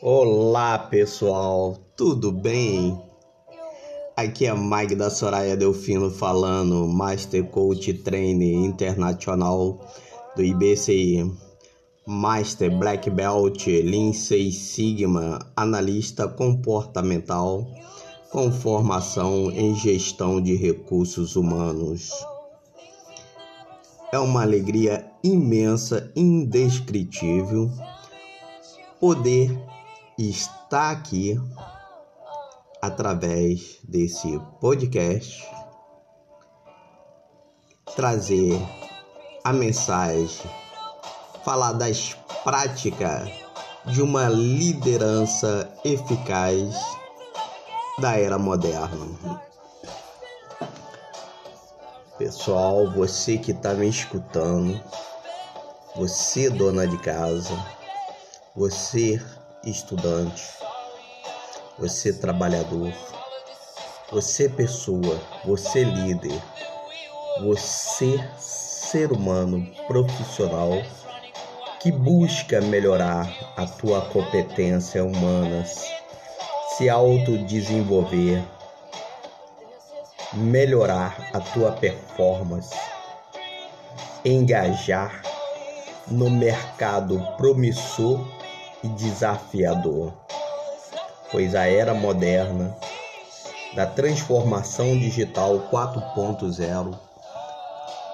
Olá pessoal, tudo bem? Aqui é Mike da Soraya Delfino falando, Master Coach Trainer Internacional do IBCI, Master Black Belt Lean Six Sigma, analista comportamental com formação em gestão de recursos humanos. É uma alegria imensa, indescritível, poder estar aqui através desse podcast trazer a mensagem, falar das práticas de uma liderança eficaz da era moderna. Pessoal, você que está me escutando, você dona de casa, você estudante, você trabalhador, você pessoa, você líder, você ser humano profissional que busca melhorar a tua competência humana, se autodesenvolver, melhorar a tua performance, engajar no mercado promissor e desafiador, pois a era moderna da transformação digital 4.0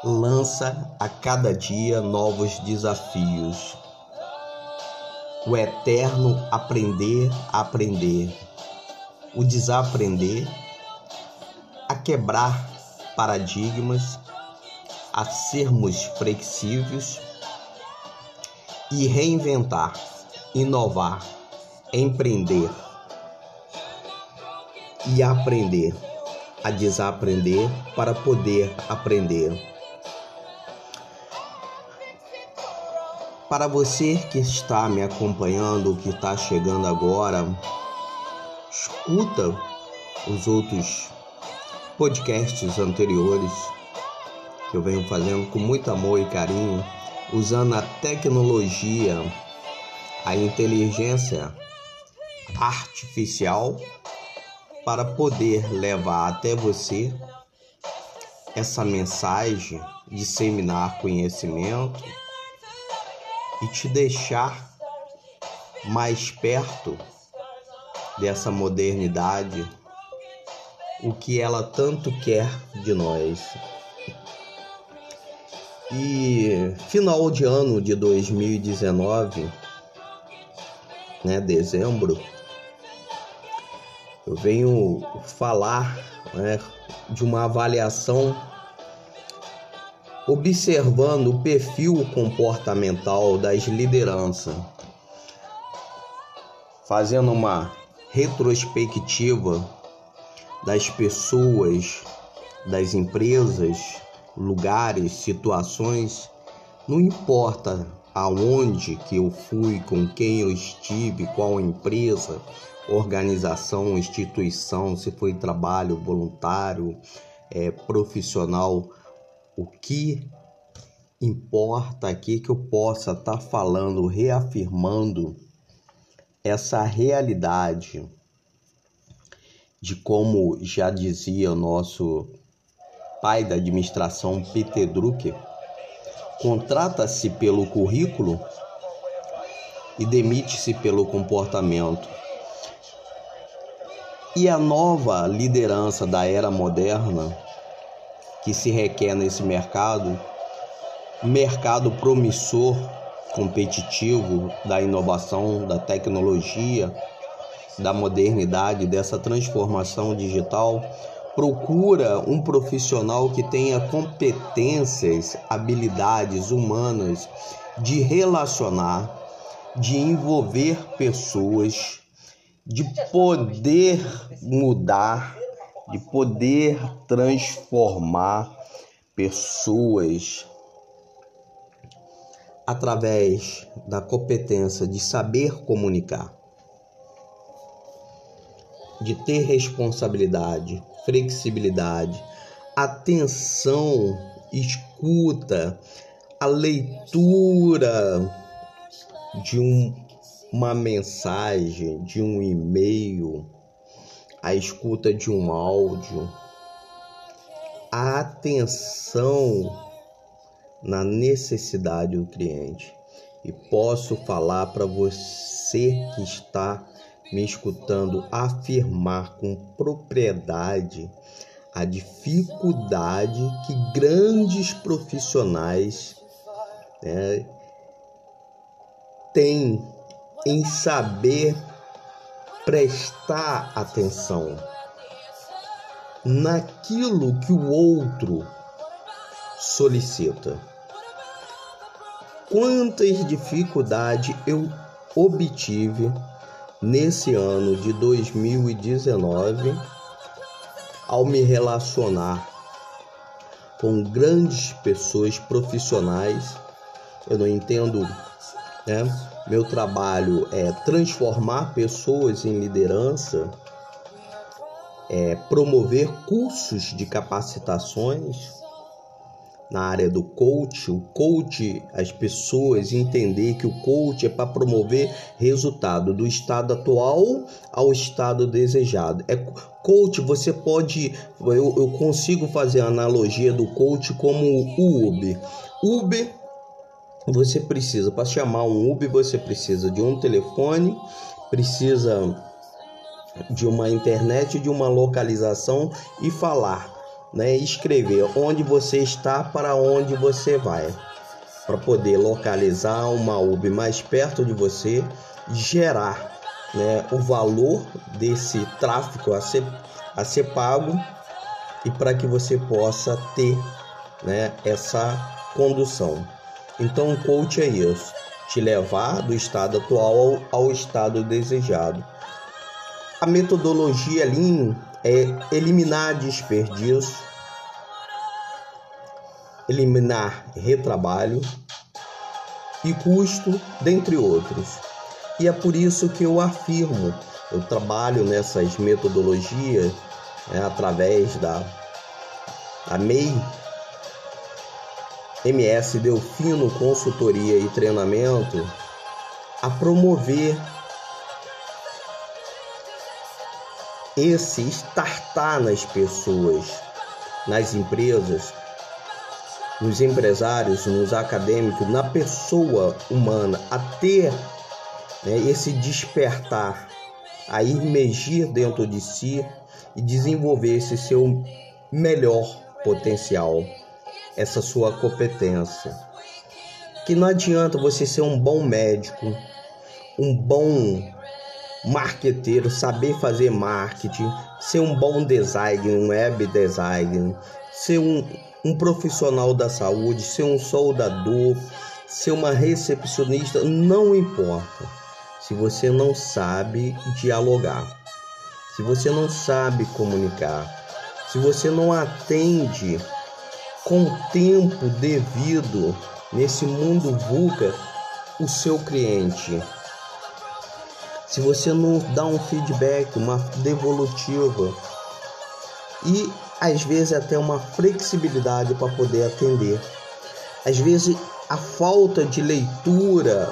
lança a cada dia novos desafios. O eterno aprender, aprender, o desaprender a quebrar paradigmas, a sermos flexíveis e reinventar, inovar, empreender. E aprender. A desaprender para poder aprender. Para você que está me acompanhando, que está chegando agora, escuta os outros podcasts anteriores que eu venho fazendo com muito amor e carinho, usando a tecnologia, a inteligência artificial para poder levar até você essa mensagem, disseminar conhecimento e te deixar mais perto dessa modernidade o que ela tanto quer de nós. E final de ano de 2019, né, dezembro, eu venho falar né, de uma avaliação observando o perfil comportamental das lideranças, fazendo uma retrospectiva das pessoas, das empresas, lugares, situações, não importa aonde que eu fui, com quem eu estive, qual empresa, organização, instituição, se foi trabalho voluntário, é, profissional, o que importa aqui que eu possa estar tá falando, reafirmando essa realidade de como já dizia o nosso pai da administração Peter Drucker, contrata-se pelo currículo e demite-se pelo comportamento. E a nova liderança da era moderna que se requer nesse mercado, mercado promissor, competitivo da inovação, da tecnologia, da modernidade, dessa transformação digital, procura um profissional que tenha competências, habilidades humanas de relacionar, de envolver pessoas, de poder mudar, de poder transformar pessoas através da competência de saber comunicar de ter responsabilidade, flexibilidade, atenção, escuta, a leitura de um, uma mensagem, de um e-mail, a escuta de um áudio, a atenção na necessidade do cliente. E posso falar para você que está me escutando afirmar com propriedade a dificuldade que grandes profissionais né, têm em saber prestar atenção naquilo que o outro solicita. Quantas dificuldades eu obtive nesse ano de 2019 ao me relacionar com grandes pessoas profissionais. Eu não entendo, né? Meu trabalho é transformar pessoas em liderança, é promover cursos de capacitações na área do coach, o coach, as pessoas entender que o coach é para promover resultado do estado atual ao estado desejado. É coach, você pode, eu, eu consigo fazer a analogia do coach como o Uber. Uber você precisa para chamar um Uber, você precisa de um telefone, precisa de uma internet, de uma localização e falar né, escrever onde você está para onde você vai, para poder localizar uma UB mais perto de você, gerar né, o valor desse tráfego a ser, a ser pago e para que você possa ter né, essa condução. Então, o coach é isso: te levar do estado atual ao, ao estado desejado. A metodologia Lean é eliminar desperdício, eliminar retrabalho e custo, dentre outros. E é por isso que eu afirmo, eu trabalho nessas metodologias né, através da, da MEI, MS Delfino Consultoria e Treinamento, a promover esse startar nas pessoas, nas empresas, nos empresários, nos acadêmicos, na pessoa humana, a ter né, esse despertar, a emergir dentro de si e desenvolver esse seu melhor potencial, essa sua competência. Que não adianta você ser um bom médico, um bom marqueteiro, saber fazer marketing, ser um bom designer, um web designer, ser um, um profissional da saúde, ser um soldador, ser uma recepcionista, não importa. Se você não sabe dialogar, se você não sabe comunicar, se você não atende com o tempo devido nesse mundo VUCA o seu cliente, se você não dá um feedback, uma devolutiva e às vezes até uma flexibilidade para poder atender. Às vezes a falta de leitura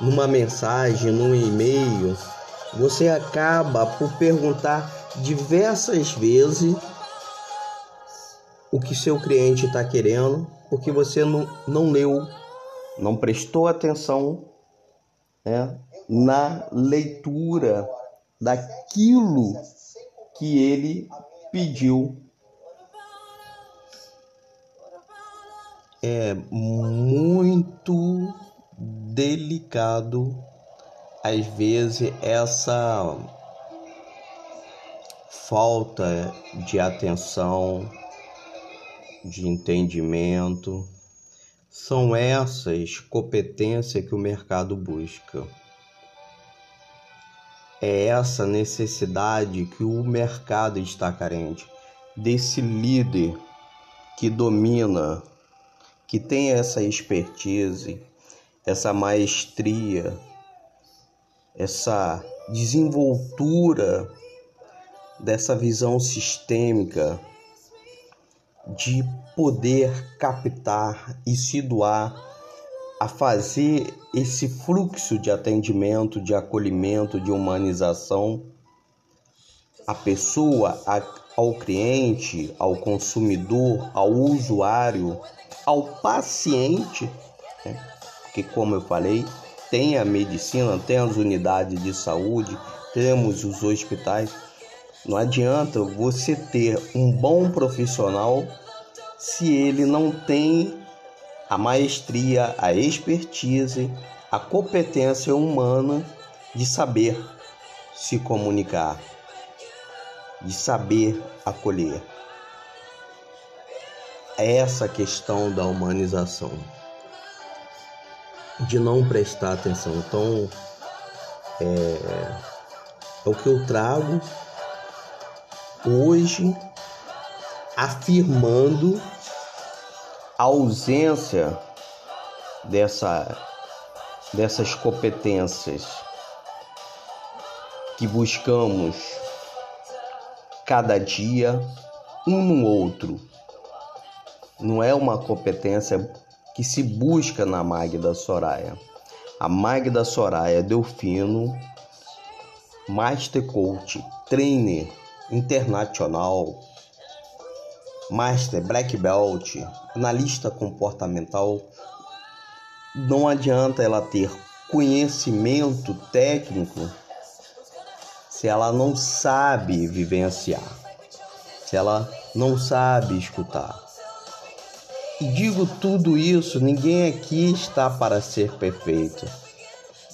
numa mensagem, num e-mail, você acaba por perguntar diversas vezes o que seu cliente está querendo, porque você não, não leu, não prestou atenção né, na leitura daquilo que ele pediu. É muito delicado, às vezes, essa falta de atenção, de entendimento. São essas competências que o mercado busca é essa necessidade que o mercado está carente. Desse líder que domina, que tem essa expertise, essa maestria, essa desenvoltura dessa visão sistêmica de poder captar e se doar a fazer esse fluxo de atendimento, de acolhimento, de humanização a pessoa, ao cliente, ao consumidor, ao usuário, ao paciente, né? que como eu falei, tem a medicina, tem as unidades de saúde, temos os hospitais. Não adianta você ter um bom profissional se ele não tem a maestria, a expertise, a competência humana de saber se comunicar, de saber acolher. É essa questão da humanização, de não prestar atenção. Então, é, é o que eu trago hoje afirmando a ausência dessa, dessas competências que buscamos cada dia um no outro. Não é uma competência que se busca na Magda Soraya. A Magda Soraya Delfino, Master Coach, Trainer Internacional, Master Black Belt, analista comportamental, não adianta ela ter conhecimento técnico se ela não sabe vivenciar, se ela não sabe escutar. E digo tudo isso, ninguém aqui está para ser perfeito,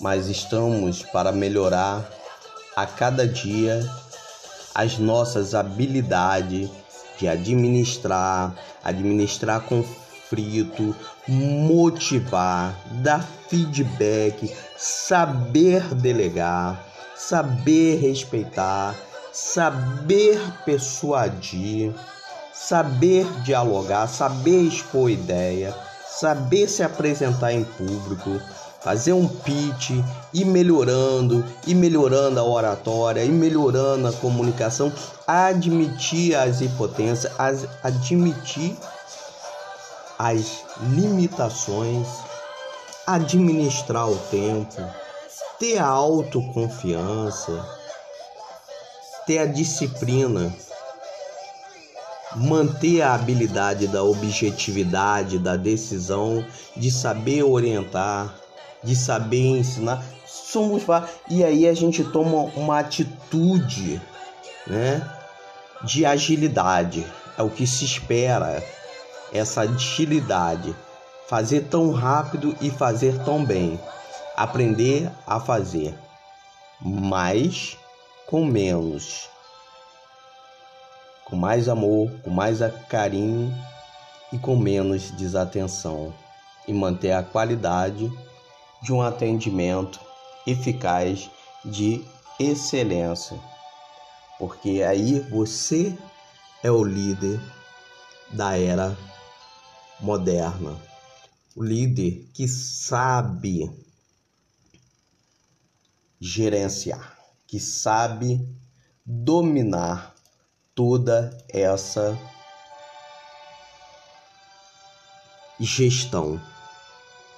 mas estamos para melhorar a cada dia as nossas habilidades de administrar, administrar conflito, motivar, dar feedback, saber delegar, saber respeitar, saber persuadir, saber dialogar, saber expor ideia, saber se apresentar em público, fazer um pitch, ir melhorando, ir melhorando a oratória, ir melhorando a comunicação, admitir as impotências, admitir as limitações, administrar o tempo ter a autoconfiança, ter a disciplina, manter a habilidade da objetividade, da decisão, de saber orientar, de saber ensinar. Somos e aí a gente toma uma atitude, né, de agilidade. É o que se espera, essa agilidade, fazer tão rápido e fazer tão bem aprender a fazer mais com menos, com mais amor, com mais carinho e com menos desatenção, e manter a qualidade de um atendimento eficaz de excelência, porque aí você é o líder da era moderna, o líder que sabe gerenciar, que sabe dominar toda essa gestão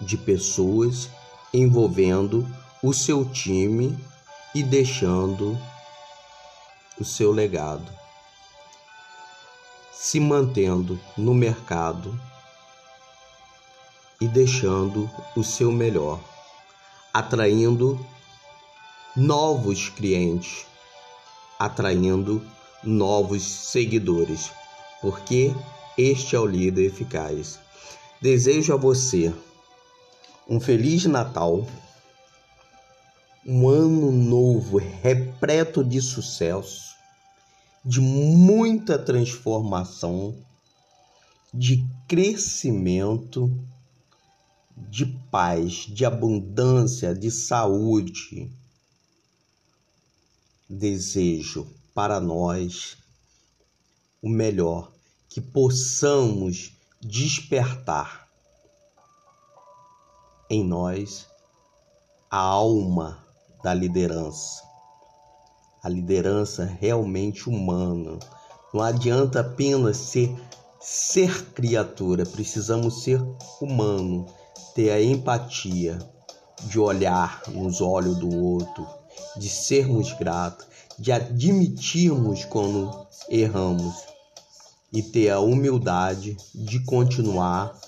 de pessoas envolvendo o seu time e deixando o seu legado, se mantendo no mercado e deixando o seu melhor, atraindo novos clientes, atraindo novos seguidores, porque este é o líder eficaz. Desejo a você um feliz Natal, um ano novo repleto de sucesso, de muita transformação, de crescimento, de paz, de abundância, de saúde. Desejo para nós o melhor, que possamos despertar em nós a alma da liderança, a liderança realmente humana. Não adianta apenas ser ser criatura, precisamos ser humano, ter a empatia de olhar nos olhos do outro, de sermos gratos, de admitirmos quando erramos e ter a humildade de continuar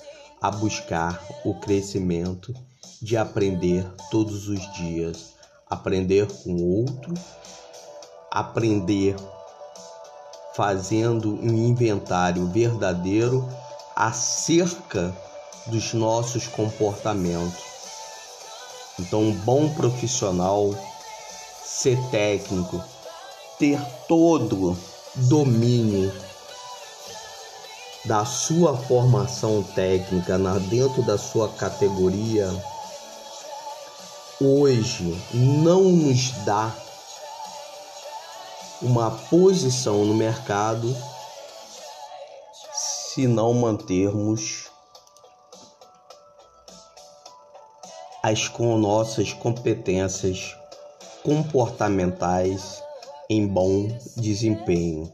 a buscar o crescimento, de aprender todos os dias, aprender com o outro, aprender fazendo um inventário verdadeiro acerca dos nossos comportamentos. Então, um bom profissional, ser técnico, ter todo domínio da sua formação técnica na dentro da sua categoria hoje não nos dá uma posição no mercado se não mantermos as com nossas competências comportamentais em bom desempenho,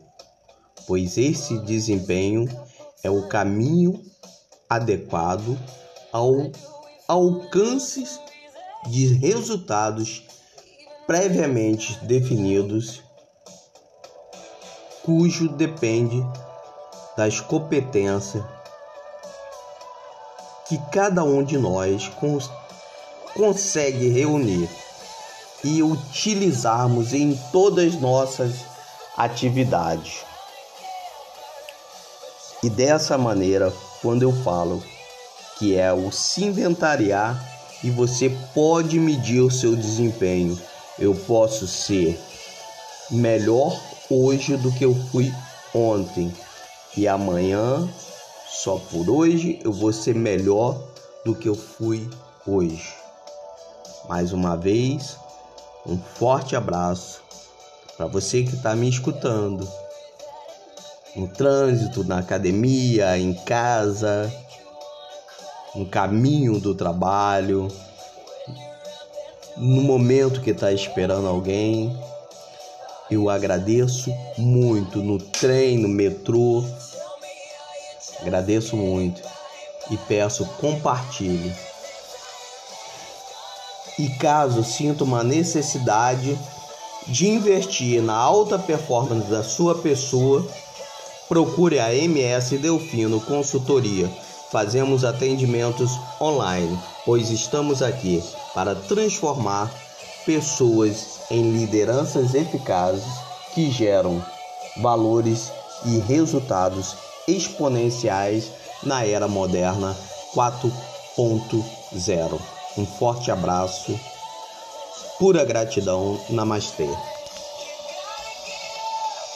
pois esse desempenho é o caminho adequado ao alcance de resultados previamente definidos, cujo depende das competências que cada um de nós cons consegue reunir e utilizarmos em todas nossas atividades. E dessa maneira, quando eu falo que é o se inventariar e você pode medir o seu desempenho, eu posso ser melhor hoje do que eu fui ontem e amanhã, só por hoje, eu vou ser melhor do que eu fui hoje. Mais uma vez, um forte abraço para você que está me escutando no trânsito, na academia, em casa, no caminho do trabalho, no momento que está esperando alguém. Eu agradeço muito no trem, no metrô. Agradeço muito e peço compartilhe. E caso sinta uma necessidade de investir na alta performance da sua pessoa, procure a MS Delfino Consultoria. Fazemos atendimentos online, pois estamos aqui para transformar pessoas em lideranças eficazes que geram valores e resultados exponenciais na era moderna 4.0. Um forte abraço, pura gratidão, namastê.